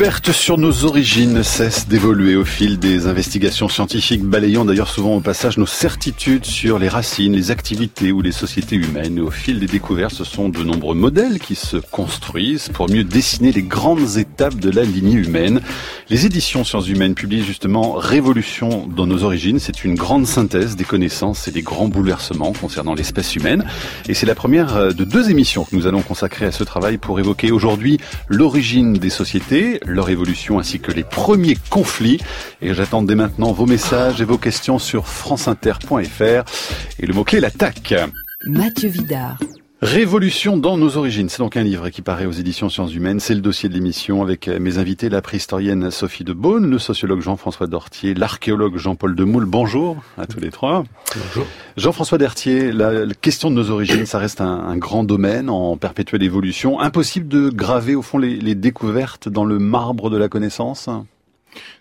Découvertes sur nos origines cessent d'évoluer au fil des investigations scientifiques, balayant d'ailleurs souvent au passage nos certitudes sur les racines, les activités ou les sociétés humaines. Au fil des découvertes, ce sont de nombreux modèles qui se construisent pour mieux dessiner les grandes étapes de la lignée humaine. Les éditions Sciences Humaines publient justement Révolution dans nos origines. C'est une grande synthèse des connaissances et des grands bouleversements concernant l'espèce humaine. Et c'est la première de deux émissions que nous allons consacrer à ce travail pour évoquer aujourd'hui l'origine des sociétés leur évolution ainsi que les premiers conflits. Et j'attends dès maintenant vos messages et vos questions sur franceinter.fr et le mot-clé l'attaque. Mathieu Vidard. Révolution dans nos origines, c'est donc un livre qui paraît aux éditions Sciences Humaines. C'est le dossier de l'émission avec mes invités, la préhistorienne Sophie de Beaune, le sociologue Jean-François Dortier, l'archéologue Jean-Paul Demoule. Bonjour à tous les trois. Bonjour. Jean-François Dortier, la, question de nos origines, ça reste un, grand domaine en perpétuelle évolution. Impossible de graver au fond les découvertes dans le marbre de la connaissance?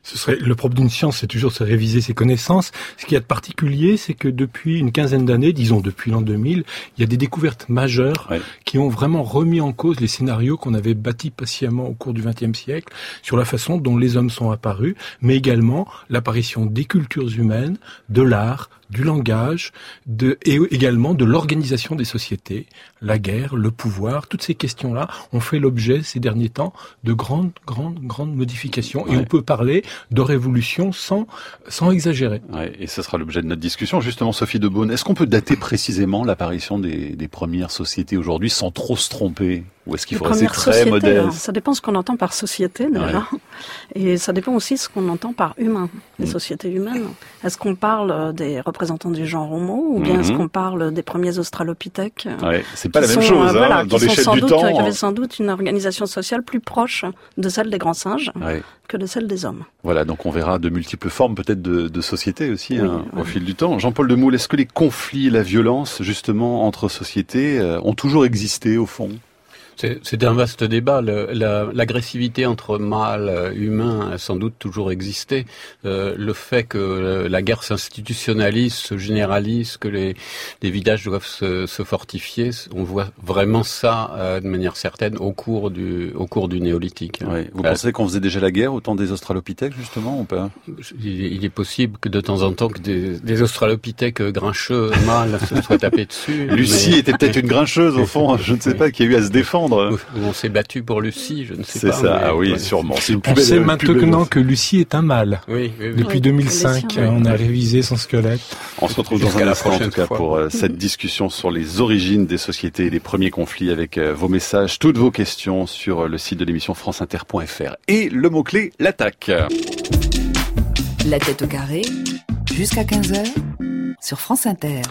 Ce serait le propre d'une science, c'est toujours de réviser ses connaissances. Ce qui y a de particulier, c'est que depuis une quinzaine d'années, disons depuis l'an 2000, il y a des découvertes majeures qui ont vraiment remis en cause les scénarios qu'on avait bâtis patiemment au cours du XXe siècle sur la façon dont les hommes sont apparus, mais également l'apparition des cultures humaines, de l'art, du langage, de, et également de l'organisation des sociétés, la guerre, le pouvoir, toutes ces questions-là ont fait l'objet ces derniers temps de grandes, grandes, grandes modifications. Et on peut parler de révolution sans, sans exagérer. Ouais, et ce sera l'objet de notre discussion. Justement, Sophie de Beaune, est-ce qu'on peut dater précisément l'apparition des, des premières sociétés aujourd'hui sans trop se tromper? Ou est-ce qu'il faut rester très modeste Ça dépend ce qu'on entend par société déjà. Et ça dépend aussi ce qu'on entend par humain, les mm. sociétés humaines. Est-ce qu'on parle des représentants du genre homo ou bien est-ce mm-hmm. qu'on parle des premiers australopithèques ouais, C'est pas la même chose euh, hein, dans l'échelle du doute, temps. Il y avait sans doute une organisation sociale plus proche de celle des grands singes que de celle des hommes. Voilà, donc on verra de multiples formes peut-être de, de sociétés aussi hein, au fil du temps. Jean-Paul Demoule, est-ce que les conflits la violence justement entre sociétés euh, ont toujours existé au fond? C'est un vaste débat. L'agressivité entre mâles euh, humains a sans doute toujours existé. Euh, le fait que euh, la guerre s'institutionnalise, se généralise, que les, les villages doivent se, se, fortifier, on voit vraiment ça euh, de manière certaine au cours du, au cours du néolithique. Oui. Vous pensez qu'on faisait déjà la guerre au temps des australopithèques, justement, ou pas? Il, est possible que de temps en temps que des, des australopithèques grincheux mâles se soient tapés dessus. Lucie était peut-être une grincheuse, au fond, je ne sais pas, qui a eu à se défendre on s'est battu pour Lucie, je ne sais pas. C'est ça, ah oui, sûrement. on sait maintenant que Lucie est un mâle. Oui, Depuis 2005, on a révisé son squelette. On se retrouve dans un instant, en tout cas, pour euh, cette discussion sur les origines des sociétés et les premiers conflits avec euh, vos messages, toutes vos questions sur euh, le site de l'émission franceinter.fr. Et le mot-clé, l'attaque. La tête au carré, jusqu'à 15h, sur France Inter.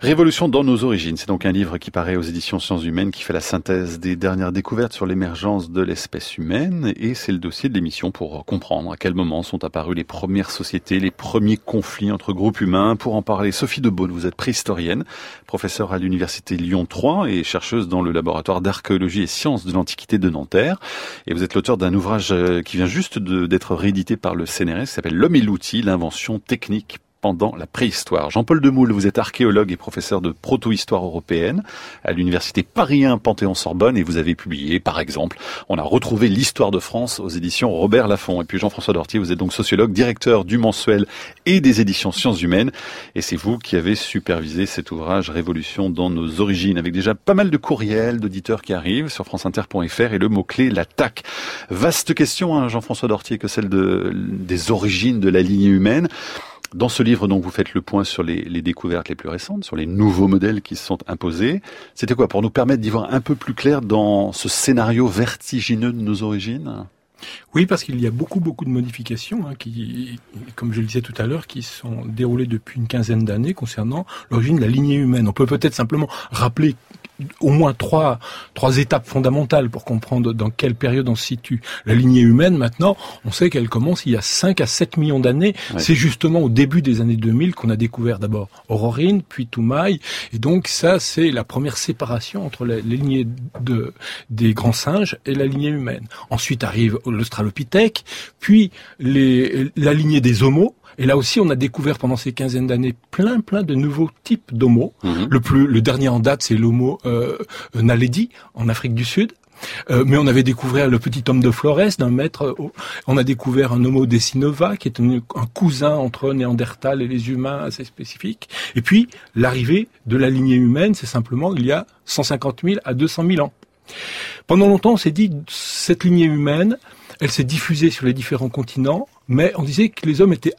Révolution dans nos origines, c'est donc un livre qui paraît aux éditions Sciences Humaines, qui fait la synthèse des dernières découvertes sur l'émergence de l'espèce humaine, et c'est le dossier de l'émission pour comprendre à quel moment sont apparues les premières sociétés, les premiers conflits entre groupes humains. Pour en parler, Sophie de Beaune, vous êtes préhistorienne, professeure à l'université Lyon 3 et chercheuse dans le laboratoire d'archéologie et sciences de l'Antiquité de Nanterre, et vous êtes l'auteur d'un ouvrage euh, qui vient juste d'être réédité par le CNRS, qui s'appelle L'homme et l'outil, l'invention technique pendant la préhistoire. Jean-Paul Demoule, vous êtes archéologue et professeur de proto-histoire européenne à l'université Paris 1 Panthéon-Sorbonne et vous avez publié, par exemple, on a retrouvé l'histoire de France aux éditions Robert Laffont. Et puis Jean-François Dortier, vous êtes donc sociologue, directeur du mensuel et des éditions Sciences Humaines. Et c'est vous qui avez supervisé cet ouvrage Révolution dans nos origines, avec déjà pas mal de courriels d'auditeurs qui arrivent sur franceinter.fr et le mot-clé l'attaque. Vaste question, hein, Jean-François Dortier, que celle de, des origines de la lignée humaine. Dans ce livre, donc, vous faites le point sur les, découvertes les plus récentes, sur les nouveaux modèles qui se sont imposés. C'était quoi Pour nous permettre d'y voir un peu plus clair dans ce scénario vertigineux de nos origines? Oui, parce qu'il y a beaucoup, beaucoup de modifications hein, qui, comme je le disais tout à l'heure, qui sont déroulées depuis une quinzaine d'années concernant l'origine de la lignée humaine. On peut peut-être simplement rappeler au moins trois, trois étapes fondamentales pour comprendre dans quelle période on se situe. La lignée humaine, maintenant, on sait qu'elle commence il y a 5 à 7 millions d'années. C'est justement au début des années 2000 qu'on a découvert d'abord Aurorine, puis Toumaï. Et donc ça, c'est la première séparation entre la, les lignées de, des grands singes et la lignée humaine. Ensuite arrive l'Australopithèque, puis les, la lignée des Homos, et là aussi, on a découvert pendant ces quinzaines d'années plein, plein de nouveaux types d'homo. Mhm. Le plus, le dernier en date, c'est l'homo euh, naledi en Afrique du Sud. Euh, mais on avait découvert le petit homme de Flores d'un mètre. On a découvert un Homo decinova qui est un, cousin entre Néandertal et les humains assez spécifique. Et puis l'arrivée de la lignée humaine, c'est simplement il y a 150 000 à 200 000 ans. Pendant longtemps, on s'est dit cette lignée humaine, elle s'est diffusée sur les différents continents, mais on disait que les hommes étaient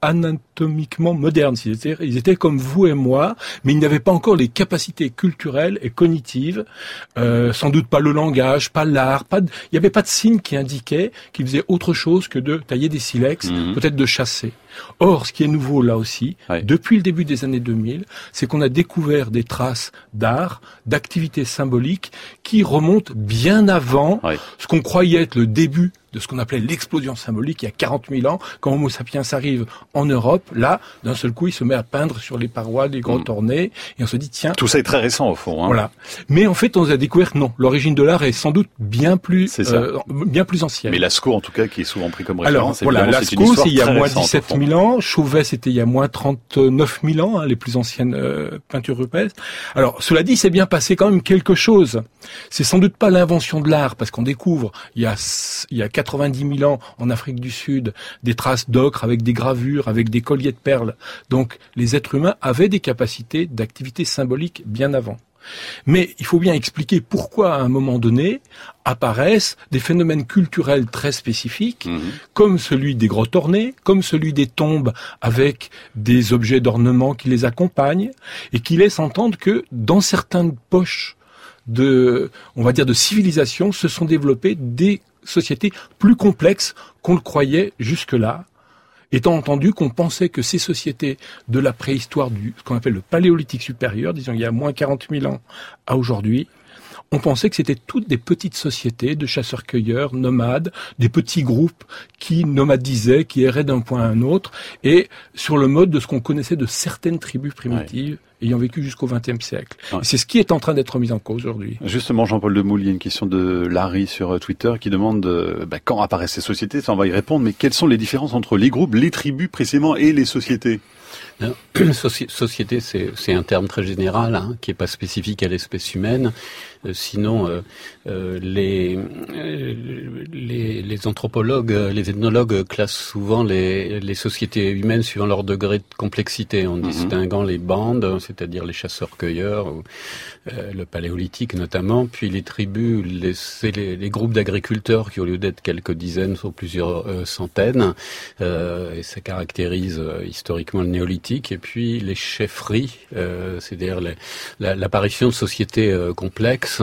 anatomiquement modernes. Ils étaient, ils étaient comme vous et moi, mais ils n'avaient pas encore les capacités culturelles et cognitives, euh, sans doute pas le langage, pas l'art, pas il n'y avait pas de signe qui indiquait qu'ils faisaient autre chose que de tailler des silex, mhm. peut-être de chasser. Or, ce qui est nouveau là aussi, depuis le début des années 2000, c'est qu'on a découvert des traces d'art, d'activités symboliques qui remontent bien avant ce qu'on croyait être le début de ce qu'on appelait l'explosion symbolique il y a 40 000 ans, quand Homo sapiens arrive en Europe, là, d'un seul coup, il se met à peindre sur les parois des grottes mm. ornées, et on se dit, tiens... Tout ça est très récent, au fond. Hein. Voilà. Mais en fait, on a découvert que non, l'origine de l'art est sans doute bien plus, euh, bien plus ancienne. Mais Lascaux, en tout cas, qui est souvent pris comme référence. Alors, voilà, Lascaux, c'est il y a moins 17 000 ans, Chauvet, c'était il y a moins 39 000 ans, hein, les plus anciennes euh, peintures rupestres. Alors, cela dit, c'est bien passé quand même quelque chose. C'est sans doute pas l'invention de l'art, parce qu'on découvre, il y a, il y a 90 000 ans, en Afrique du Sud, des traces d'ocre avec des gravures, avec des colliers de perles. Donc les êtres humains avaient des capacités d'activité symbolique bien avant. Mais il faut bien expliquer pourquoi à un moment donné apparaissent des phénomènes culturels très spécifiques, mhm. comme celui des grottes ornées, comme celui des tombes avec des objets d'ornement qui les accompagnent, et qui laissent entendre que dans certaines poches de, on va dire, de civilisation, se sont développées des sociétés plus complexes qu'on le croyait jusque-là, étant entendu qu'on pensait que ces sociétés de la préhistoire du ce qu'on appelle le paléolithique supérieur, disons il y a moins 40 000 ans à aujourd'hui, on pensait que c'était toutes des petites sociétés de chasseurs-cueilleurs, nomades, des petits groupes qui nomadisaient, qui erraient d'un point à un autre, et sur le mode de ce qu'on connaissait de certaines tribus primitives ayant vécu jusqu'au XXe siècle. C'est ce qui est en train d'être mis en cause aujourd'hui. Justement, Jean-Paul Demoule, il y a une question de Larry sur euh, Twitter qui demande euh, bah, quand apparaissent ces sociétés? Ça, on va y répondre. Mais quelles sont les différences entre les groupes, les tribus précisément et les sociétés? société, c'est un terme très général, hein, qui n'est pas spécifique à l'espèce humaine. Euh, sinon, euh, euh, les, les, les, anthropologues, les ethnologues classent souvent les, les, sociétés humaines suivant leur degré de complexité, en mhm. distinguant les bandes, c'est-à-dire les chasseurs-cueilleurs, le paléolithique notamment, puis les tribus, les, les, groupes d'agriculteurs qui, au lieu d'être quelques dizaines, sont plusieurs centaines, et ça caractérise historiquement le néolithique, et puis les chefferies, c'est-à-dire l'apparition de sociétés complexes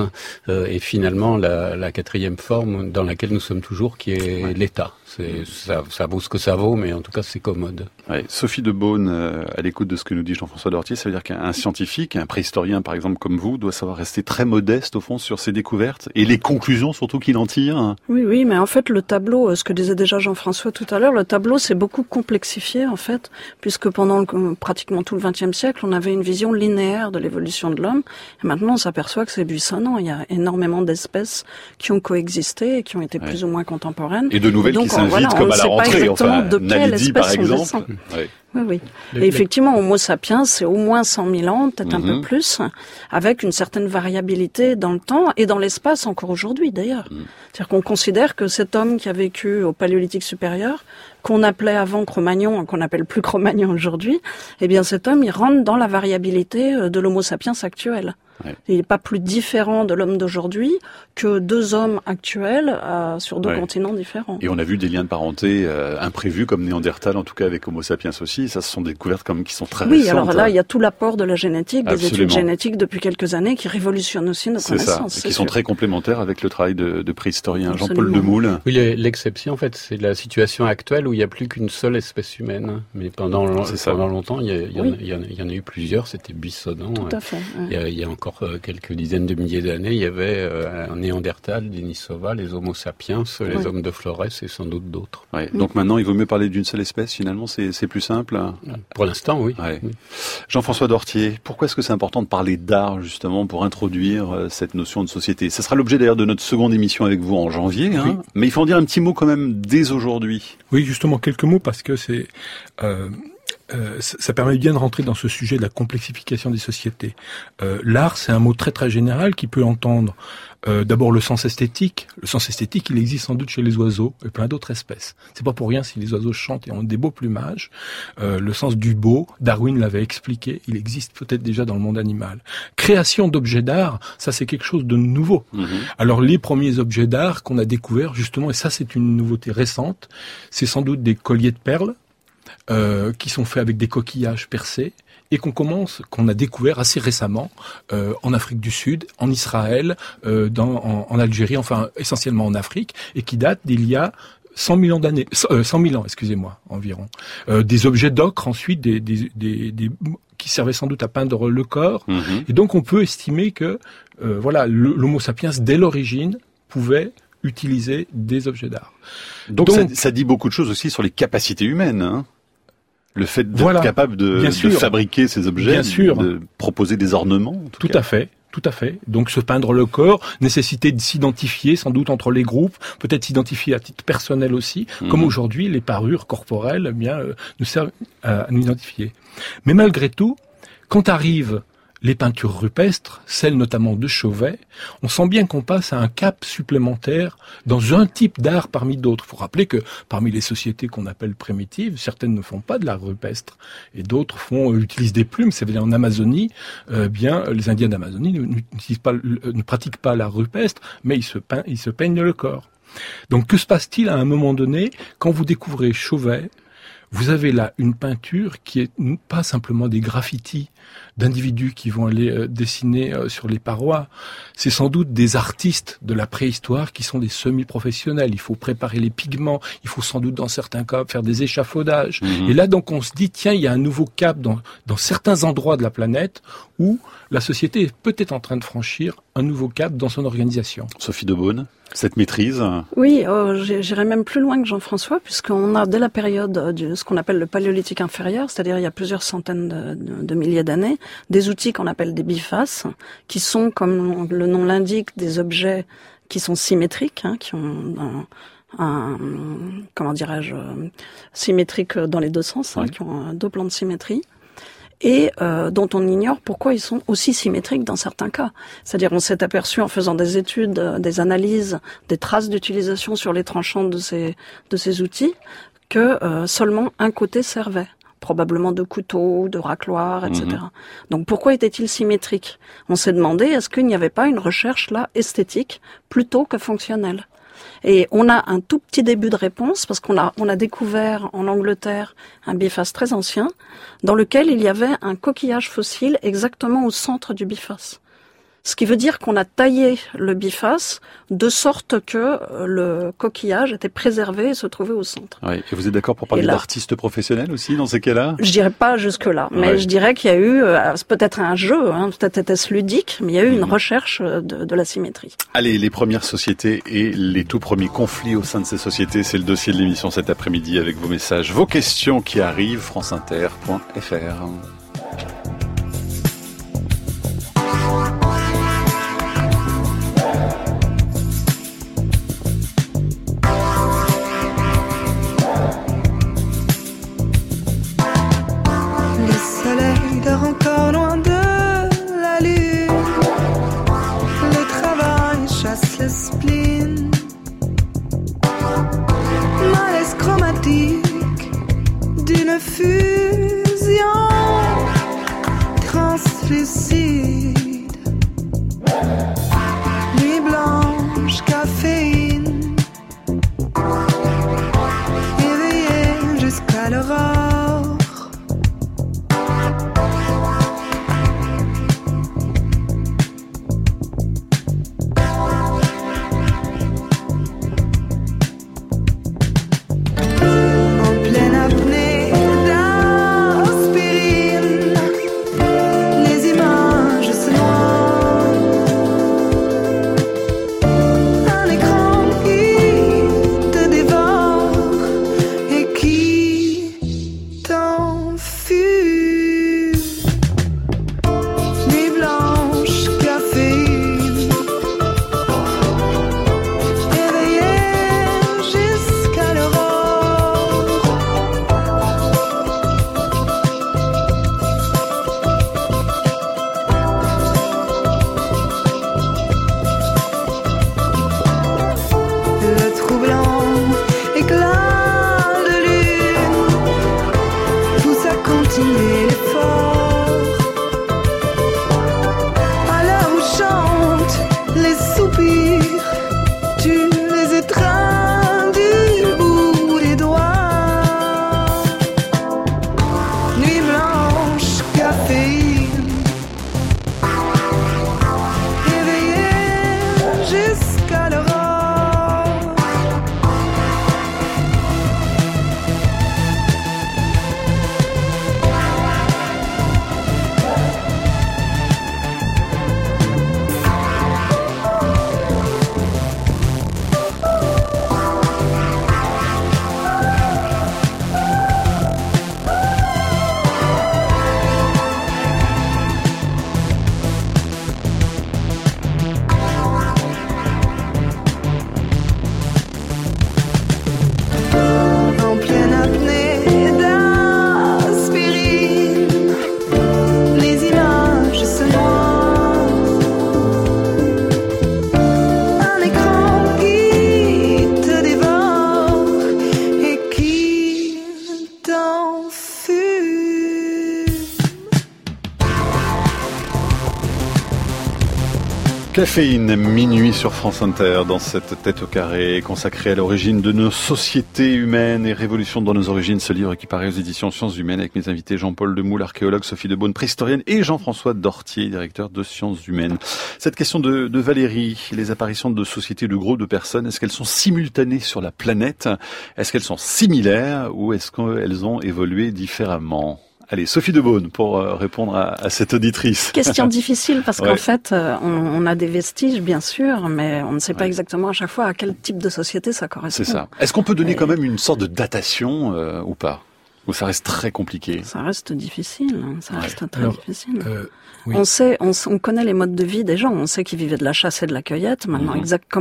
euh, et finalement la, la, quatrième forme dans laquelle nous sommes toujours, qui est l'État. Ça, ça, vaut ce que ça vaut, mais en tout cas c'est commode. Ouais. Sophie de Beaune, euh, à l'écoute de ce que nous dit Jean-François Dortier, ça veut dire qu'un scientifique, un préhistorien par exemple comme vous, doit savoir rester très modeste au fond sur ses découvertes et les conclusions surtout qu'il en tire. Oui, oui, mais en fait le tableau, euh, ce que disait déjà Jean-François tout à l'heure, le tableau s'est beaucoup complexifié en fait, puisque pendant pratiquement tout le XXe siècle, on avait une vision linéaire de l'évolution de l'homme, et maintenant on s'aperçoit que c'est buissonnant. Il y a énormément d'espèces qui ont coexisté et qui ont été plus ou moins contemporaines. Et de nouvelles qui voilà, comme à la rentrée. Enfin, de quelle espèce par exemple. Oui. Oui, oui. Et effectivement, Homo sapiens, c'est au moins 100 000 ans, peut-être un peu mhm. plus, avec une certaine variabilité dans le temps et dans l'espace encore aujourd'hui d'ailleurs. Mhm. C'est-à-dire qu'on considère que cet homme qui a vécu au Paléolithique supérieur, qu'on appelait avant Cro-Magnon, qu'on appelle plus Cro-Magnon aujourd'hui, eh bien cet homme, il rentre dans la variabilité euh, de l'Homo sapiens actuel. Il n'est pas plus différent de l'homme d'aujourd'hui que deux hommes actuels euh, sur deux continents différents. Et on a vu des liens de parenté euh, imprévus comme Néandertal, en tout cas avec Homo sapiens aussi. Ça, ce sont des découvertes comme qui sont très oui, récentes. Oui, alors là, hein. il y a tout l'apport de la génétique, des études génétiques depuis quelques années qui révolutionnent aussi nos connaissances. Ça, qui sont très complémentaires avec le travail de, de préhistorien Jean-Paul Demoule. Oui, l'exception, en fait, c'est la situation actuelle où il n'y a plus qu'une seule espèce humaine. Mais pendant, pendant longtemps, il y, y, en a eu plusieurs. C'était buissonnant. Tout à fait. Il y a encore euh, quelques dizaines de milliers d'années, il y avait euh, un Néandertal, Denisova, les Homo sapiens, les hommes de Flores et sans doute d'autres. Donc maintenant, il vaut mieux parler d'une seule espèce, finalement, c'est plus simple Pour l'instant, oui. Jean-François Dortier, pourquoi est-ce que c'est important de parler d'art, justement, pour introduire euh, cette notion de société? Ce sera l'objet d'ailleurs de notre seconde émission avec vous en janvier, hein. mais il faut en dire un petit mot quand même dès aujourd'hui. Oui, justement, quelques mots, parce que c'est euh, ça permet bien de rentrer dans ce sujet de la complexification des sociétés. Euh, L'art, c'est un mot très très général qui peut entendre euh, d'abord le sens esthétique. Le sens esthétique, il existe sans doute chez les oiseaux et plein d'autres espèces. C'est pas pour rien si les oiseaux chantent et ont des beaux plumages. Euh, le sens du beau, Darwin l'avait expliqué, il existe peut-être déjà dans le monde animal. Création d'objets d'art, ça c'est quelque chose de nouveau. Mhm. Alors les premiers objets d'art qu'on a découverts justement, et ça c'est une nouveauté récente, c'est sans doute des colliers de perles euh, qui sont faits avec des coquillages percés et qu'on commence, qu'on a découvert assez récemment euh, en Afrique du Sud, en Israël, euh, dans, en, Algérie, enfin essentiellement en Afrique, et qui datent d'il y a 100 000 ans d'années, 100 000 ans, excusez-moi, environ. des objets d'ocre ensuite, des, des, des, qui servaient sans doute à peindre le corps, mhm. et donc on peut estimer que voilà, l'Homo sapiens dès l'origine pouvait utiliser des objets d'art. Donc, ça, ça, dit beaucoup de choses aussi sur les capacités humaines. Hein le fait d'être capable de, de, fabriquer ces objets, Bien sûr. de proposer des ornements. tout, à fait. Tout à fait. Donc se peindre le corps, nécessité de s'identifier sans doute entre les groupes, peut-être s'identifier à titre personnel aussi, mhm. comme aujourd'hui les parures corporelles eh bien euh, nous servent à nous identifier. Mais malgré tout, quand arrive les peintures rupestres, celles notamment de Chauvet, on sent bien qu'on passe à un cap supplémentaire dans un type d'art parmi d'autres. Il faut rappeler que parmi les sociétés qu'on appelle primitives, certaines ne font pas de l'art rupestre et d'autres font euh, utilisent des plumes. C'est dire en Amazonie, euh, bien les Indiens d'Amazonie ne, pas, ne pratiquent pas l'art rupestre, mais ils se, ils se peignent le corps. Donc que se passe-t-il à un moment donné quand vous découvrez Chauvet? Vous avez là une peinture qui est pas simplement des graffitis d'individus qui vont aller euh, dessiner euh, sur les parois. C'est sans doute des artistes de la préhistoire qui sont des semi-professionnels. Il faut préparer les pigments, il faut sans doute dans certains cas faire des échafaudages. Mhm. Et là donc on se dit tiens il y a un nouveau cap dans, dans certains endroits de la planète où la société est peut-être en train de franchir un nouveau cap dans son organisation. Sophie de Beaune, cette maîtrise Oui, oh, j'irai même plus loin que Jean-François, puisqu'on a dès la période de ce qu'on appelle le paléolithique inférieur, c'est-à-dire il y a plusieurs centaines de, de, milliers d'années, des outils qu'on appelle des bifaces, qui sont, comme le nom l'indique, des objets qui sont symétriques, hein, qui ont un, comment dirais-je, symétrique dans les deux sens, hein, qui ont deux plans de symétrie et euh, dont on ignore pourquoi ils sont aussi symétriques dans certains cas. C'est-à-dire on s'est aperçu en faisant des études, euh, des analyses, des traces d'utilisation sur les tranchants de ces, de ces outils que euh, seulement un côté servait probablement de couteaux, de racloirs, etc. Mhm. Donc pourquoi était-il symétrique? On s'est demandé est-ce qu'il n'y avait pas une recherche là esthétique plutôt que fonctionnelle? Et on a un tout petit début de réponse parce qu'on a, on a découvert en Angleterre un biface très ancien dans lequel il y avait un coquillage fossile exactement au centre du biface. Ce qui veut dire qu'on a taillé le biface de sorte que euh, le coquillage était préservé et se trouvait au centre. Oui. Et vous êtes d'accord pour parler d'artistes professionnels aussi dans ces cas-là? Je dirais pas jusque là, mais je dirais qu'il y a eu euh, peut-être un jeu, hein, peut-être était-ce ludique, mais il y a eu une mhm. recherche euh, de, de, la symétrie. Allez, les premières sociétés et les tout premiers conflits au sein de ces sociétés, c'est le dossier de l'émission cet après-midi avec vos messages, vos questions qui arrivent, franceinter.fr. Caféine, minuit sur France Inter, dans cette tête au carré consacrée à l'origine de nos sociétés humaines et révolution dans nos origines, ce livre qui paraît aux éditions Sciences Humaines avec mes invités Jean-Paul Demoule, archéologue, Sophie Debaune, préhistorienne et Jean-François Dortier, directeur de Sciences Humaines. Cette question de, Valérie, les apparitions de sociétés de groupes de personnes, est-ce qu'elles sont simultanées sur la planète? Est-ce qu'elles sont similaires ou est-ce qu'elles ont évolué différemment? Allez, Sophie Debaune pour euh, répondre à, cette auditrice. Question difficile parce qu'en fait, euh, on, a des vestiges, bien sûr, mais on ne sait pas exactement à chaque fois à quel type de société ça correspond. C'est ça. Est-ce qu'on peut donner quand même une sorte de datation euh, ou pas? Ou ça reste très compliqué? Ça reste difficile, hein. ça reste très difficile. On sait, on, connaît les modes de vie des gens. On sait qu'ils vivaient de la chasse et de la cueillette. Maintenant, mhm. exact,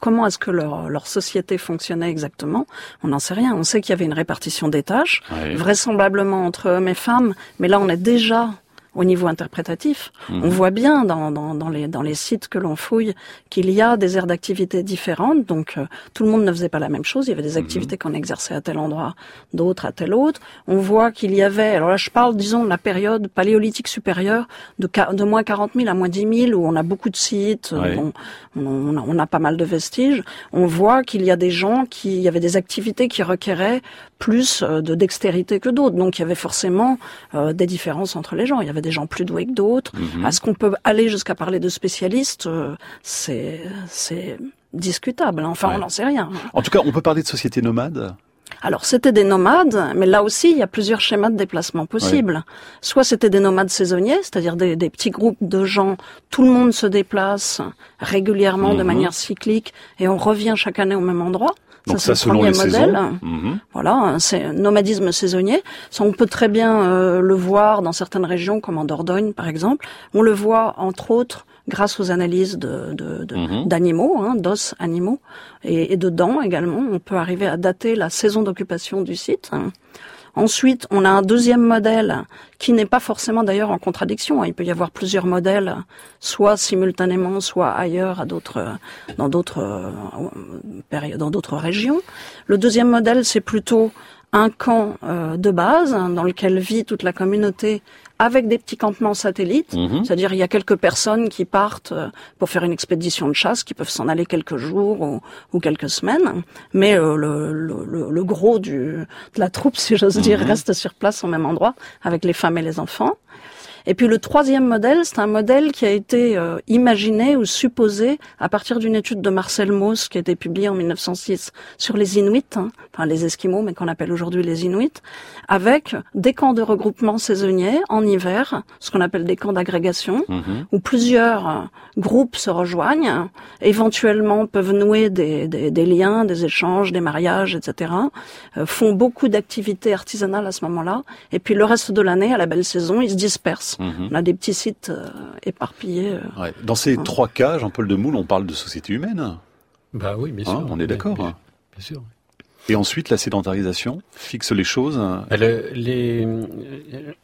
comment est-ce que leur, leur société fonctionnait exactement? On n'en sait rien. On sait qu'il y avait une répartition des tâches, vraisemblablement entre hommes et femmes. Mais là, on est déjà au niveau interprétatif. On mhm. voit bien dans, dans, dans, les, dans les sites que l'on fouille qu'il y a des aires d'activité différentes. Donc euh, tout le monde ne faisait pas la même chose. Il y avait des mhm. activités qu'on exerçait à tel endroit, d'autres à tel autre. On voit qu'il y avait, alors là je parle disons de la période paléolithique supérieure, de, de moins 40 000 à moins 10 000, où on a beaucoup de sites, on, on, a, on, a, pas mal de vestiges. On voit qu'il y a des gens qui, il y avait des activités qui requéraient plus euh, de dextérité que d'autres. Donc il y avait forcément euh, des différences entre les gens. Il y avait des gens plus doués que d'autres. Mhm. Est-ce qu'on peut aller jusqu'à parler de spécialistes euh, C'est c'est discutable. Enfin, on n'en sait rien. En tout cas, on peut parler de société nomade alors c'était des nomades, mais là aussi il y a plusieurs schémas de déplacement possibles. Soit c'était des nomades saisonniers, c'est-à-dire des, petits groupes de gens, tout le monde se déplace régulièrement de mhm. manière cyclique et on revient chaque année au même endroit. Donc ça, c'est le premier modèle. Mhm. Voilà, c'est nomadisme saisonnier. Ça, on peut très bien euh, le voir dans certaines régions, comme en Dordogne par exemple. On le voit entre autres grâce aux analyses de, mhm. d'animaux, hein, d'os animaux et, et, de dents également. On peut arriver à dater la saison d'occupation du site. Hein. Ensuite, on a un deuxième modèle qui n'est pas forcément d'ailleurs en contradiction. Il peut y avoir plusieurs modèles, soit simultanément, soit ailleurs, dans d'autres euh, dans d'autres régions. Le deuxième modèle, c'est plutôt un camp euh, de base dans lequel vit toute la communauté avec des petits campements satellites, mhm. c'est-à-dire il y a quelques personnes qui partent euh, pour faire une expédition de chasse, qui peuvent s'en aller quelques jours ou, quelques semaines, mais euh, le, le, le, gros du, de la troupe, si j'ose dire, mhm. reste sur place au même endroit avec les femmes et les enfants. Et puis le troisième modèle, c'est un modèle qui a été euh, imaginé ou supposé à partir d'une étude de Marcel Mauss qui a été publiée en 1906 sur les Inuits, hein, enfin les Esquimaux, mais qu'on appelle aujourd'hui les Inuits, avec des camps de regroupement saisonniers en hiver, ce qu'on appelle des camps d'agrégation, mhm. où plusieurs euh, groupes se rejoignent, éventuellement peuvent nouer des, des, des, liens, des échanges, des mariages, etc., euh, font beaucoup d'activités artisanales à ce moment-là, et puis le reste de l'année, à la belle saison, ils se dispersent Mhm. On a des petits sites euh, éparpillés. Euh. Dans ces trois cas, Jean-Paul Demoule, on parle de société humaine. Bah oui, bien hein, sûr. on est d'accord. Bien, sûr. Et ensuite, la sédentarisation fixe les choses les,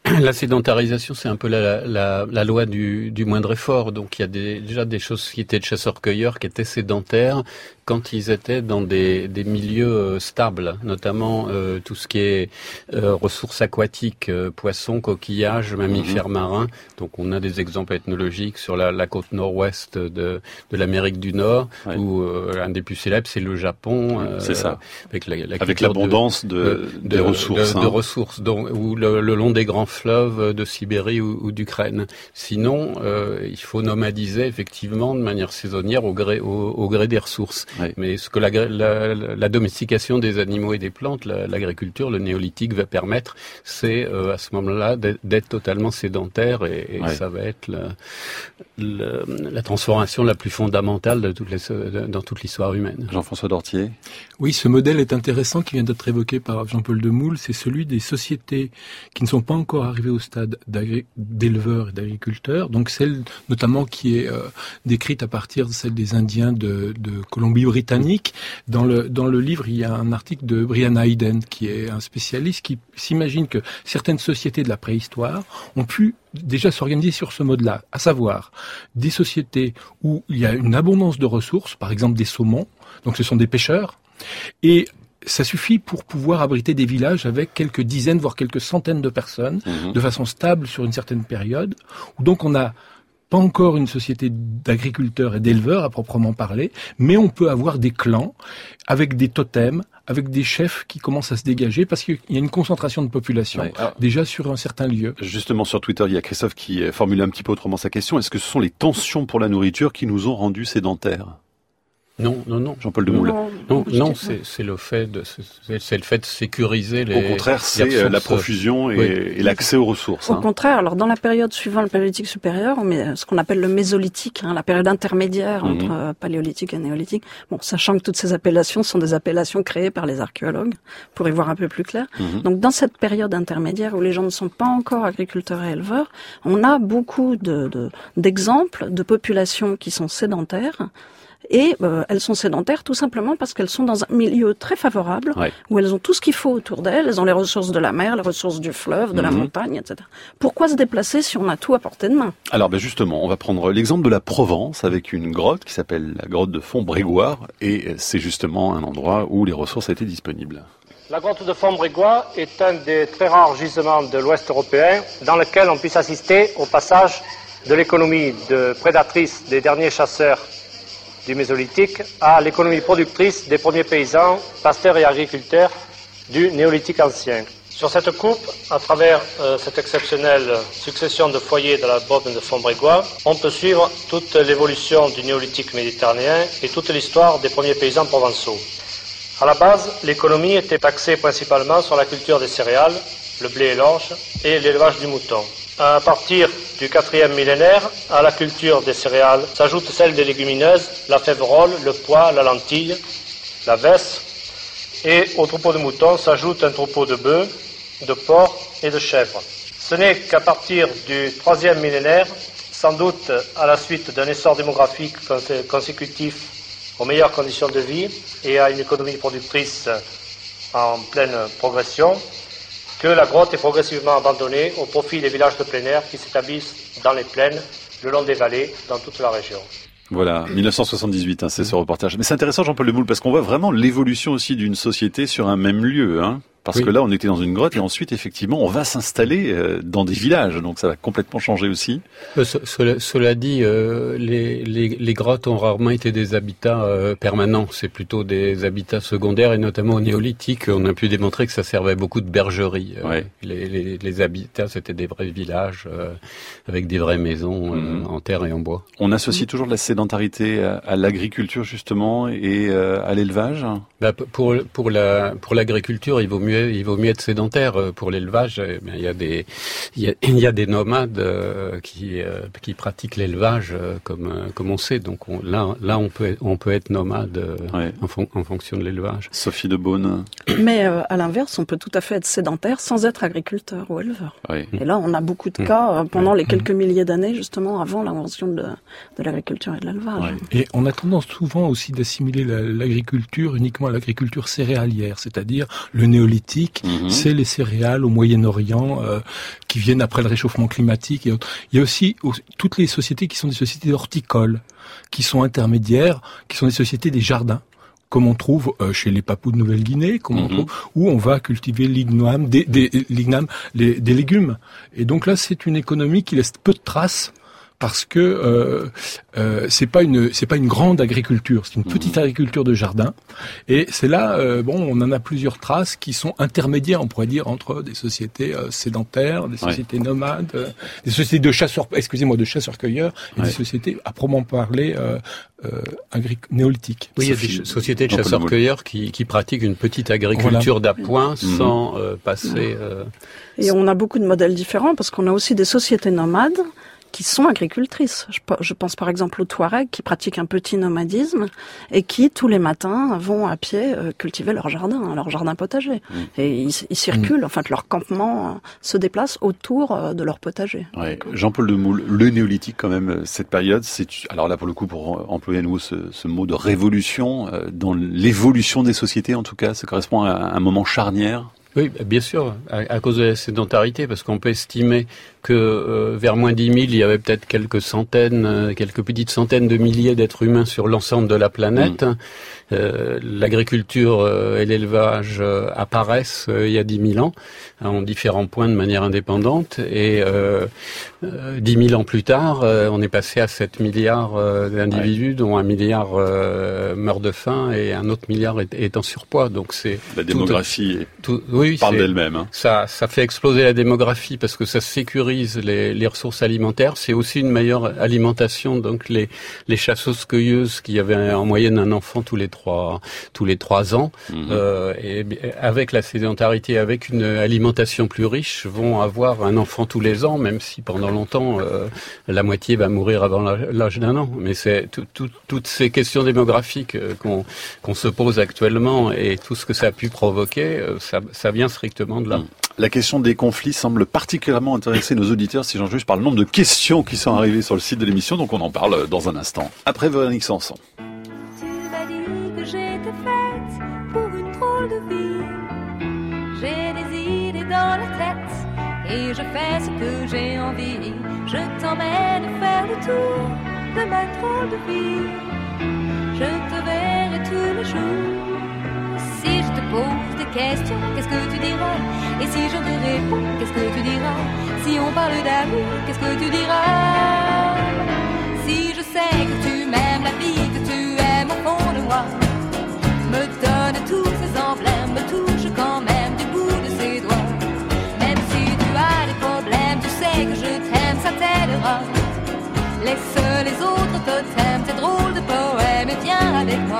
La sédentarisation, c'est un peu la, loi du, moindre effort. Donc il y a déjà des choses qui étaient de chasseurs-cueilleurs, qui étaient sédentaires, quand ils étaient dans des, des milieux euh, stables, notamment euh, tout ce qui est euh, ressources aquatiques, poissons, coquillages, mammifères mhm. marins. Donc on a des exemples ethnologiques sur la, la côte nord-ouest de, de l'Amérique du Nord, où un des plus célèbres c'est le Japon. c'est ça. Avec l'abondance de, de, ressources. De, hein. ressources, donc, ou le, long des grands fleuves de Sibérie ou, ou d'Ukraine. Sinon, il faut nomadiser effectivement de manière saisonnière au gré, au, au gré des ressources. Mais ce que la, la, domestication des animaux et des plantes, l'agriculture, le néolithique va permettre, c'est euh, à ce moment-là d'être totalement sédentaire et, ça va être la, la, transformation la plus fondamentale de toutes les, dans toute l'histoire humaine. Jean-François Dortier. Oui, ce modèle est intéressant qui vient d'être évoqué par Jean-Paul Demoule. C'est celui des sociétés qui ne sont pas encore arrivées au stade d'éleveurs et d'agriculteurs. Donc celle notamment qui est euh, décrite à partir de celle des Indiens de, de Colombie britannique. Dans le, dans le livre, il y a un article de Brian Hayden, qui est un spécialiste, qui s'imagine que certaines sociétés de la préhistoire ont pu déjà s'organiser sur ce mode-là, à savoir des sociétés où il y a une abondance de ressources, par exemple des saumons, donc ce sont des pêcheurs, et ça suffit pour pouvoir abriter des villages avec quelques dizaines, voire quelques centaines de personnes, mhm. de façon stable sur une certaine période, où donc on a pas encore une société d'agriculteurs et d'éleveurs à proprement parler, mais on peut avoir des clans avec des totems, avec des chefs qui commencent à se dégager parce qu'il y a une concentration de population déjà sur un certain lieu. Justement sur Twitter, il y a Christophe qui formule un petit peu autrement sa question. Est-ce que ce sont les tensions pour la nourriture qui nous ont rendus sédentaires? Non, non, non. Jean-Paul Demoule. Non, non, c'est le fait de c'est le fait de sécuriser les. Au contraire, c'est euh, la profusion et, l'accès aux ressources. Au hein. contraire, alors dans la période suivant le paléolithique supérieur, on met ce qu'on appelle le mésolithique, hein, la période intermédiaire mhm. entre euh, paléolithique et néolithique. Bon, sachant que toutes ces appellations sont des appellations créées par les archéologues, pour y voir un peu plus clair. Mhm. Donc dans cette période intermédiaire où les gens ne sont pas encore agriculteurs et éleveurs, on a beaucoup de d'exemples de populations qui sont sédentaires et euh, elles sont sédentaires tout simplement parce qu'elles sont dans un milieu très favorable où elles ont tout ce qu'il faut autour d'elles. Elles ont les ressources de la mer, les ressources du fleuve, de la mhm. montagne, etc. Pourquoi se déplacer si on a tout à portée de main? Alors ben justement, on va prendre l'exemple de la Provence avec une grotte qui s'appelle la grotte de Fontbrégoire et c'est justement un endroit où les ressources étaient disponibles. La grotte de Fontbrégoire est un des très rares gisements de l'Ouest européen dans lequel on puisse assister au passage de l'économie de prédatrice des derniers chasseurs du Mésolithique à l'économie productrice des premiers paysans, pasteurs et agriculteurs du Néolithique ancien. Sur cette coupe, à travers euh, cette exceptionnelle succession de foyers de la borne de Fontbrégois, on peut suivre toute l'évolution du néolithique méditerranéen et toute l'histoire des premiers paysans provençaux. À la base, l'économie était axée principalement sur la culture des céréales, le blé et l'orge, et l'élevage du mouton. À partir du quatrième millénaire, à la culture des céréales s'ajoute celle des légumineuses, la févrole, le pois, la lentille, la vesse, et au troupeau de moutons s'ajoute un troupeau de bœufs, de porcs et de chèvres. Ce n'est qu'à partir du troisième millénaire, sans doute à la suite d'un essor démographique consécutif aux meilleures conditions de vie et à une économie productrice en pleine progression, que la grotte est progressivement abandonnée au profit des villages de plein air qui s'établissent dans les plaines, le long des vallées, dans toute la région. Voilà, 1978, hein, c'est ce reportage. Mais c'est intéressant, Jean-Paul Moule, parce qu'on voit vraiment l'évolution aussi d'une société sur un même lieu. Hein. Parce que là, on était dans une grotte et ensuite, effectivement, on va s'installer euh, dans des villages. Donc ça va complètement changer aussi. Euh, cela, dit, euh, les, les, les, grottes ont rarement été des habitats permanents. C'est plutôt des habitats secondaires et notamment au néolithique, on a pu démontrer que ça servait beaucoup de bergerie. Les, les, habitats, c'était des vrais villages avec des vraies maisons mhm. en terre et en bois. On associe toujours la sédentarité à, l'agriculture justement et à l'élevage? Bah, Pour, pour l'agriculture, pour il vaut mieux il vaut mieux être sédentaire euh, pour l'élevage. Eh il y a des il y a, des nomades euh, qui euh, qui pratiquent l'élevage comme comme on sait. Donc là là on peut on peut être nomade en, fonction de l'élevage. Sophie de Beaune. Mais à l'inverse, on peut tout à fait être sédentaire sans être agriculteur ou éleveur. Et là, on a beaucoup de mm. cas pendant les mm. quelques milliers d'années justement avant l'invention de, de l'agriculture et de l'élevage. Et on a tendance souvent aussi d'assimiler l'agriculture uniquement à l'agriculture céréalière, c'est-à-dire le néolithique Mhm. c'est les céréales au Moyen-Orient euh, qui viennent après le réchauffement climatique et autres. Il y a aussi toutes les sociétés qui sont des sociétés horticoles, qui sont intermédiaires, qui sont des sociétés des jardins comme on trouve euh, chez les papous de Nouvelle-Guinée, comme on mhm. trouve, où on va cultiver l'igname, des, des, des légumes. Et donc là, c'est une économie qui laisse peu de traces parce que euh, euh, c'est pas une c'est pas une grande agriculture, c'est une mmh. petite agriculture de jardin. Et c'est là, euh, bon, on en a plusieurs traces qui sont intermédiaires, on pourrait dire, entre des sociétés euh, sédentaires, des sociétés nomades, euh, des sociétés de chasseurs, excusez-moi, de chasseurs-cueilleurs, et des sociétés à proprement parler euh, néolithiques. Oui, il y a des sociétés de chasseurs-cueilleurs qui, qui, pratiquent une petite agriculture d'appoint mmh. sans passer. Et on a beaucoup de modèles différents parce qu'on a aussi des sociétés nomades qui sont agricultrices. Je, pense par exemple aux Touaregs qui pratiquent un petit nomadisme et qui tous les matins vont à pied euh, cultiver leur jardin, leur jardin potager. Mm. Et ils, circulent, mm. enfin leur campement euh, se déplace autour euh, de leur potager. Jean-Paul Demoule, le néolithique quand même, cette période, c'est alors là pour le coup pour employer à nouveau ce, mot de révolution dans l'évolution des sociétés en tout cas, ça correspond à un moment charnière? Oui, bien sûr, à, cause de la sédentarité, parce qu'on peut estimer que euh, vers moins 10 000, il y avait peut-être quelques centaines, euh, quelques petites centaines de milliers d'êtres humains sur l'ensemble de la planète. Mm. Euh, l'agriculture et l'élevage apparaissent il y a 10 000 ans en différents points de manière indépendante et euh, 10 000 ans plus tard, on est passé à 7 milliards d'individus dont un milliard meurt de faim et un autre milliard est, en surpoids. Donc c'est la démographie tout, oui, parle d'elle-même. Hein. Ça, ça fait exploser la démographie parce que ça sécurise les, les ressources alimentaires. C'est aussi une meilleure alimentation. Donc les, les chasseuses-cueilleuses qui avaient en moyenne un enfant tous les tous les trois ans, mhm. euh, et avec la sédentarité, avec une alimentation plus riche, vont avoir un enfant tous les ans, même si pendant longtemps euh, la moitié va mourir avant l'âge d'un an. Mais c'est toutes ces questions démographiques euh, qu'on se pose actuellement et tout ce que ça a pu provoquer, ça, ça vient strictement de là. La question des conflits semble particulièrement intéresser nos auditeurs, si j'en juge par le nombre de questions qui sont arrivées sur le site de l'émission, donc on en parle dans un instant. Après Véronique Sanson. et je fais ce que j'ai envie. Je t'emmène faire le tour de ma drôle de vie. Je te verrai tous les jours. Si te pose des questions, qu'est-ce que tu diras? Et si je te réponds, qu'est-ce que tu diras? Si on parle d'amour, qu'est-ce que tu diras? Si je sais que tu m'aimes la vie, que tu aimes au fond de moi, me donne tous ces emblèmes, me touche quand même du bout de ses doigts. Que je t'aime, ça t'aidera. Laisse les autres totems, tes drôles de poèmes, et viens avec moi.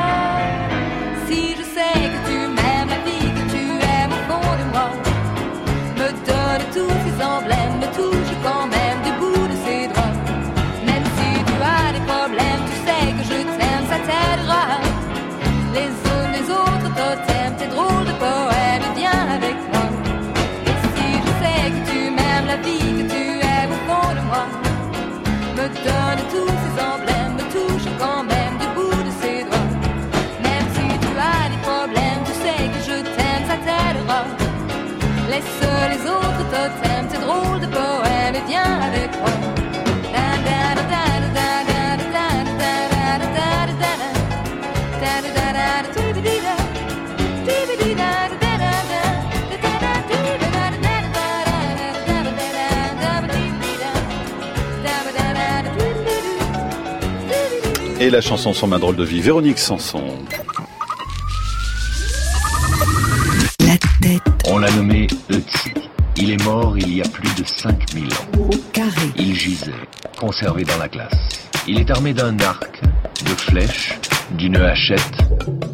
Et la chanson sur ma drôle de vie, Véronique Sanson. La tête. On l'a nommé Ötzi. Il est mort il y a plus de 5000 ans. Au carré. Il gisait, conservé dans la glace. Il est armé d'un arc, de flèches, d'une hachette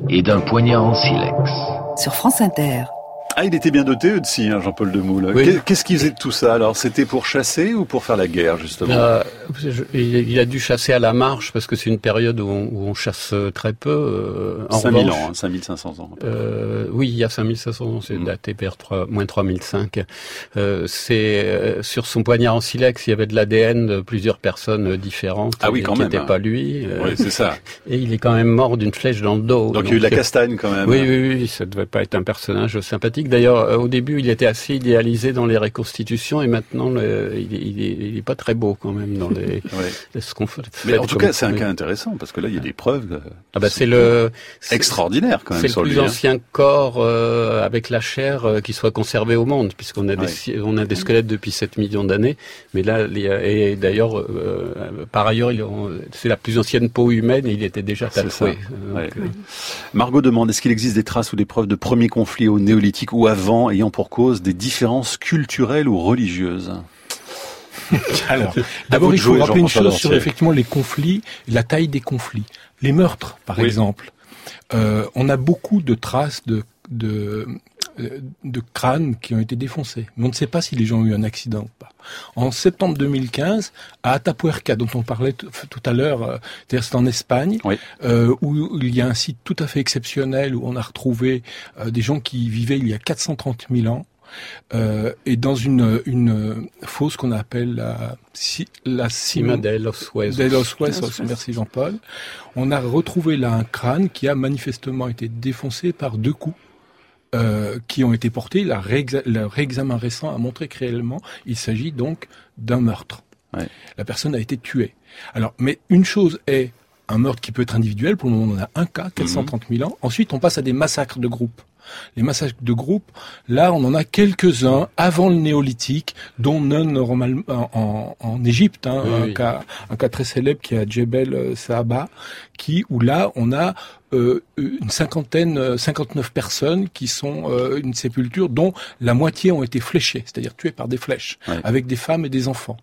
et d'un poignard en silex. Sur France Inter. Ah, il était bien doté, aussi, hein, Jean-Paul Demoule. Qu'est-ce qu'il faisait de tout ça Alors, c'était pour chasser ou pour faire la guerre, justement? Euh, Il a dû chasser à la marche parce que c'est une période où on, chasse très peu. Euh, en 5000 ans, 5500 hein, ans. Euh, oui, il y a 5500 ans, c'est mm. daté vers 3, moins 3005. Euh, c'est euh, sur son poignard en silex, il y avait de l'ADN de plusieurs personnes différentes. Ah oui, quand qui même. N'était hein. pas lui. oui, c'est ça. Et il est quand même mort d'une flèche dans le dos. Donc, il y a eu de la castagne quand même. Oui, oui, oui, ça devait pas être un personnage sympathique. D'ailleurs, euh, au début, il était assez idéalisé dans les reconstitutions et maintenant, il, n'est pas très beau quand même dans les, ce qu'on fait. Mais en tout cas, c'est un cas intéressant parce que là, il y a des preuves. Euh, ah bah c'est le extraordinaire quand même. C'est le plus hein. ancien corps euh, avec la chair qui soit conservé au monde, puisqu'on a des on a des squelettes depuis 7 millions d'années. Mais là, et d'ailleurs, par ailleurs, c'est la plus ancienne peau humaine et il était déjà tatoué. Margot demande est-ce qu'il existe des traces ou des preuves de premiers conflits au néolithique ou avant ayant pour cause des différences culturelles ou religieuses Alors, d'abord, il faut rappeler une chose sur effectivement les conflits, la taille des conflits. Les meurtres, par exemple. Euh, on a beaucoup de traces de, de de crânes qui ont été défoncés. Mais on ne sait pas si les gens ont eu un accident ou pas. En septembre 2015, à Atapuerca, dont on parlait tout à l'heure, euh, c'est en Espagne, euh, où il y a un site tout à fait exceptionnel où on a retrouvé des gens qui vivaient il y a 430 000 ans. Euh, et dans une, une fosse qu'on appelle la, la Cima de los Huesos. De los Huesos, merci Jean-Paul. On a retrouvé là un crâne qui a manifestement été défoncé par deux coups euh, qui ont été portés. La le réexamen récent a montré que réellement, il s'agit donc d'un meurtre. La personne a été tuée. Alors, mais une chose est un meurtre qui peut être individuel. Pour le moment, on a un cas, 430 000 ans. Ensuite, on passe à des massacres de groupes. Les massacres de groupe, là, on en a quelques-uns avant le néolithique, dont un en, en Égypte, hein, un, Cas, un cas très célèbre qui est à Djebel Sahaba, qui où là, on a euh, une cinquantaine, 59 personnes qui sont euh, une sépulture dont la moitié ont été fléchées, c'est-à-dire tuées par des flèches, avec des femmes et des enfants.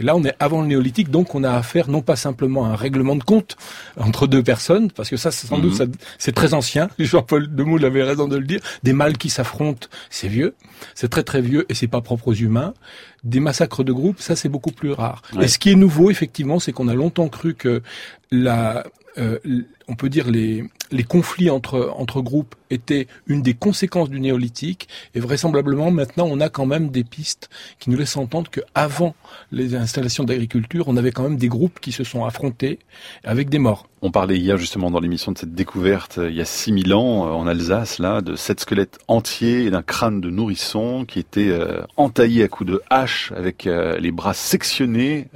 Et là, on est avant le néolithique, donc on a affaire non pas simplement à un règlement de compte entre deux personnes, parce que ça, sans doute, mhm. c'est très ancien. Jean-Paul Demoule avait raison de le dire. Des mâles qui s'affrontent, c'est vieux, c'est très très vieux et c'est pas propre aux humains. Des massacres de groupe, ça c'est beaucoup plus rare. Et ce qui est nouveau, effectivement, c'est qu'on a longtemps cru que la euh, on peut dire les, les conflits entre, groupes étaient une des conséquences du néolithique et vraisemblablement maintenant on a quand même des pistes qui nous laissent entendre qu'avant les installations d'agriculture on avait quand même des groupes qui se sont affrontés avec des morts. On parlait hier justement dans l'émission de cette découverte il y a 6000 ans euh, en Alsace là de sept squelettes entiers et d'un crâne de nourrisson qui était euh, entaillé à coups de hache avec les bras sectionnés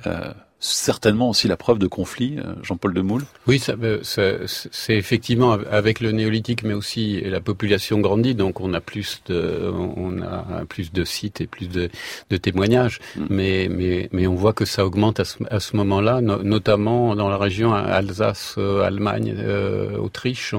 certainement aussi la preuve de conflit, euh, Jean-Paul Demoule Oui, euh, c'est effectivement avec le néolithique, mais aussi la population grandit, donc on a plus de, on a plus de sites et plus de, de témoignages. Mm. Mais, mais, mais on voit que ça augmente à ce, à ce moment-là, notamment dans la région Alsace, euh, Allemagne, Autriche.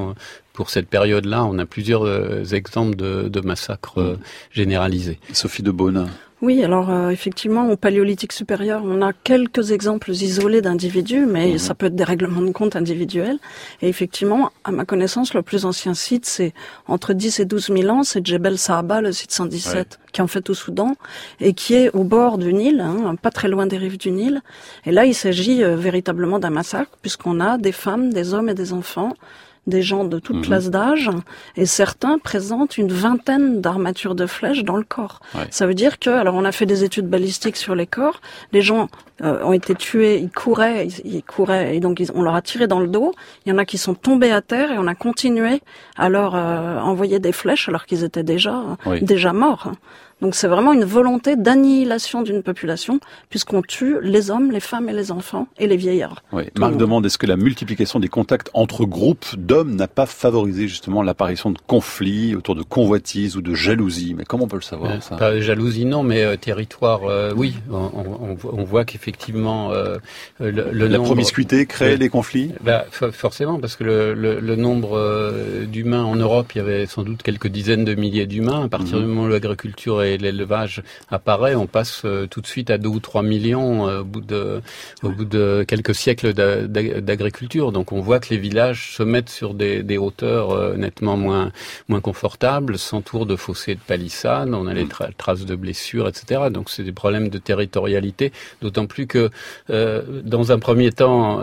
pour cette période-là, on a plusieurs exemples de, de massacres mm. généralisés. Sophie de Beaune. Oui, alors euh, effectivement, au paléolithique supérieur, on a quelques exemples isolés d'individus, mais mhm. ça peut être des règlements de compte individuels. Et effectivement, à ma connaissance, le plus ancien site, c'est entre 10 et 12 000 ans, c'est Djebel Sahaba, le site 117, qui est en fait au Soudan, et qui est au bord du Nil, hein, pas très loin des rives du Nil. Et là, il s'agit euh, véritablement d'un massacre, puisqu'on a des femmes, des hommes et des enfants des gens de toute mhm. classe d'âge, et certains présentent une vingtaine d'armatures de flèches dans le corps. Ça veut dire que, alors on a fait des études balistiques sur les corps, les gens euh, ont été tués, ils couraient, ils, couraient, et donc on leur a tiré dans le dos. Il y en a qui sont tombés à terre et on a continué à leur euh, envoyer des flèches alors qu'ils étaient déjà déjà morts. Donc c'est vraiment une volonté d'annihilation d'une population, puisqu'on tue les hommes, les femmes et les enfants et les vieillards. Oui. Marc demande est-ce que la multiplication des contacts entre groupes d'hommes n'a pas favorisé justement l'apparition de conflits autour de convoitises ou de jalousie Mais comment on peut le savoir euh, ça? Pas jalousie non, mais euh, territoire, euh, oui. On, on, voit qu'effectivement le, le, la promiscuité crée des conflits? Bah, forcément, parce que le, le nombre d'humains en Europe, il y avait sans doute quelques dizaines de milliers d'humains. À partir mhm. du moment où l'agriculture est l'élevage apparaît, on passe euh, tout de suite à 2 ou 3 millions euh, au bout de, au bout de quelques siècles d'agriculture. Donc on voit que les villages se mettent sur des, des hauteurs euh, nettement moins, moins confortables, s'entourent de fossés de palissades, on a les traces de blessures, etc. Donc c'est des problèmes de territorialité, d'autant plus que dans un premier temps,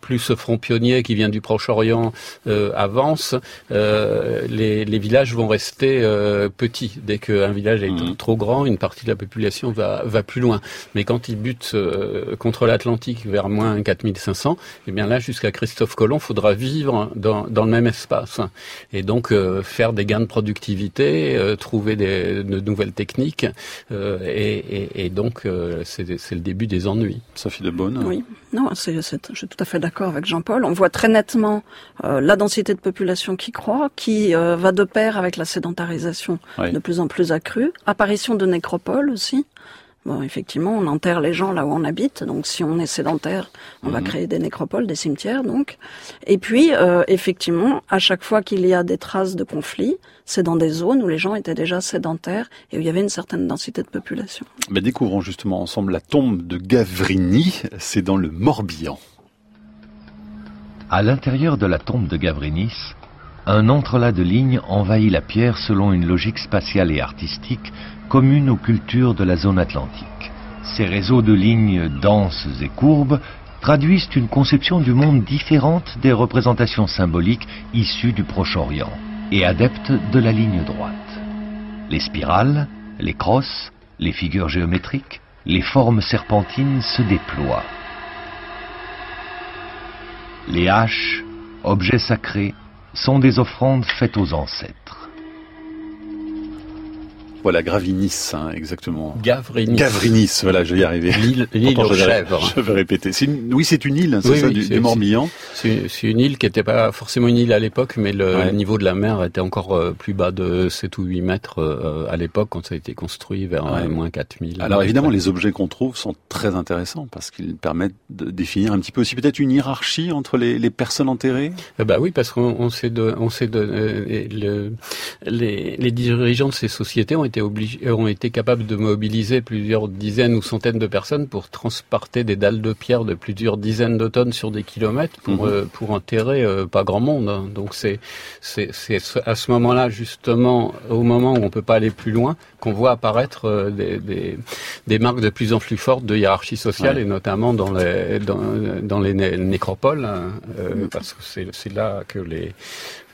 plus ce front pionnier qui vient du Proche-Orient avance, les, les, villages vont rester petit. Dès qu'un village est mmh. trop grand, une partie de la population va, va plus loin. Mais quand il bute euh, contre l'Atlantique vers moins 4500, eh bien là, jusqu'à Christophe Colomb, faudra vivre dans, dans le même espace. Et donc euh, faire des gains de productivité, euh, trouver des, de nouvelles techniques. Et, et, donc, c'est le début des ennuis. Sophie de Bonne Oui, non, c'est, je suis tout à fait d'accord avec Jean-Paul. On voit très nettement la densité de population qui croît, qui va de pair avec la sédentarisation de plus en plus accrue. Apparition de nécropoles aussi. Bon, effectivement, on enterre les gens là où on habite. Donc, si on est sédentaire, on va mhm. créer des nécropoles, des cimetières, donc. Et puis, euh, effectivement, à chaque fois qu'il y a des traces de conflits, c'est dans des zones où les gens étaient déjà sédentaires et où il y avait une certaine densité de population. Mais découvrons justement ensemble la tombe de Gavrini. C'est dans le Morbihan. À l'intérieur de la tombe de Gavrinis, un entrelac de lignes envahit la pierre selon une logique spatiale et artistique commune aux cultures de la zone atlantique. Ces réseaux de lignes denses et courbes traduisent une conception du monde différente des représentations symboliques issues du Proche-Orient et adeptes de la ligne droite. Les spirales, les crosses, les figures géométriques, les formes serpentines se déploient. Les haches, objets sacrés, sont des offrandes faites aux ancêtres. Voilà, Gravinis, hein, exactement. Gavrinis. Gavrinis, voilà, je vais y arriver. L'île aux chèvres. Je vais répéter. oui, c'est une île, hein, c'est ça, du, du Morbihan. C'est une île qui n'était pas forcément une île à l'époque, mais le niveau de la mer était encore euh, plus bas de 7 ou 8 mètres euh, à l'époque quand ça a été construit vers ouais. moins 4000. Alors évidemment, les objets qu'on trouve sont très intéressants parce qu'ils permettent de définir un petit peu aussi peut-être une hiérarchie entre les, les personnes enterrées. Eh bah oui, parce qu'on sait de, on sait de, euh, le, les, les dirigeants de ces sociétés ont été obligés, euh, ont été capables de mobiliser plusieurs dizaines ou centaines de personnes pour transporter des dalles de pierre de plusieurs dizaines de tonnes sur des kilomètres pour, mmh. euh, pour enterrer euh, pas grand monde. Hein. Donc c'est, c'est, c'est à ce moment-là, justement, au moment où on peut pas aller plus loin, qu'on voit apparaître euh, des, des, des, marques de plus en plus fortes de hiérarchie sociale ouais. et notamment dans les, dans, dans les né nécropoles, hein, mmh. parce que c'est, c'est là que les,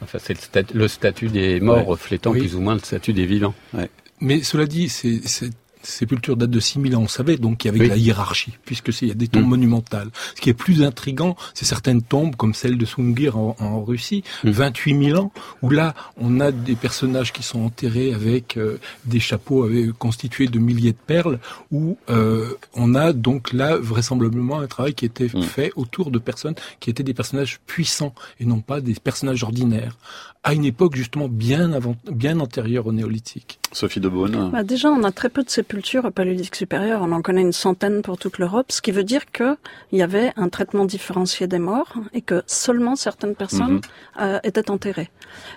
enfin c'est le, statut, le statut des morts ouais. reflétant oui. plus ou moins le statut des vivants. Ouais. Mais cela dit, c'est sépulture date de 6000 ans, on savait donc qu'il y avait oui. la hiérarchie, puisque il y a des tombes mmh. monumentales. Ce qui est plus intrigant, c'est certaines tombes comme celle de Sungir en, en Russie, mmh. 28 000 ans, où là, on a des personnages qui sont enterrés avec euh, des chapeaux avec, constitués de milliers de perles, où euh, on a donc là vraisemblablement un travail qui était mmh. fait autour de personnes qui étaient des personnages puissants et non pas des personnages ordinaires à une époque justement bien avant, bien antérieure au néolithique. Sophie de Beaune. Bah déjà, on a très peu de sépultures au paléolithique supérieur. On en connaît une centaine pour toute l'Europe, ce qui veut dire que il y avait un traitement différencié des morts et que seulement certaines personnes mm -hmm. euh, étaient enterrées.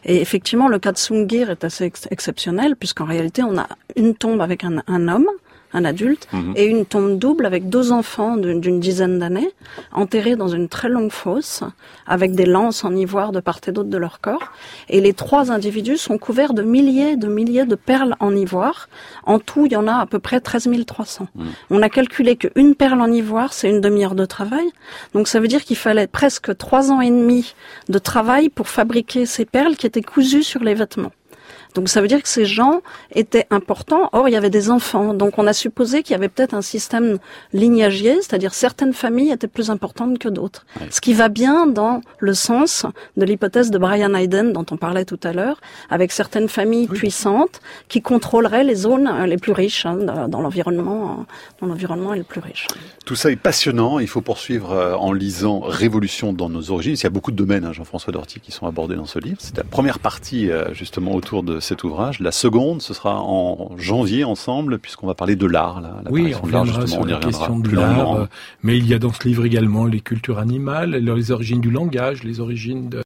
Et effectivement, le cas de Sungir est assez ex exceptionnel puisqu'en réalité, on a une tombe avec un, un homme un adulte, mmh. et une tombe double avec deux enfants d'une dizaine d'années, enterrés dans une très longue fosse, avec des lances en ivoire de part et d'autre de leur corps. Et les trois individus sont couverts de milliers de milliers de perles en ivoire. En tout, il y en a à peu près 13 300. Mmh. On a calculé qu'une perle en ivoire, c'est une demi-heure de travail. Donc ça veut dire qu'il fallait presque trois ans et demi de travail pour fabriquer ces perles qui étaient cousues sur les vêtements. Donc ça veut dire que ces gens étaient importants. Or, il y avait des enfants. Donc on a supposé qu'il y avait peut-être un système lignagier, c'est-à-dire certaines familles étaient plus importantes que d'autres. Ce qui va bien dans le sens de l'hypothèse de Brian Hayden dont on parlait tout à l'heure, avec certaines familles oui. puissantes qui contrôleraient les zones les plus riches hein, dans l'environnement, dans l'environnement le plus riche. Tout ça est passionnant. Il faut poursuivre euh, en lisant Révolution dans nos origines. Il y a beaucoup de domaines, hein, Jean-François Dorty, qui sont abordés dans ce livre. C'est la première partie euh, justement autour de cet ouvrage. La seconde, ce sera en janvier ensemble, puisqu'on va parler de l'art. Oui, on, reviendra sur on la question de l'art. Euh, mais il y a dans ce livre également les cultures animales, les origines du langage, les origines de,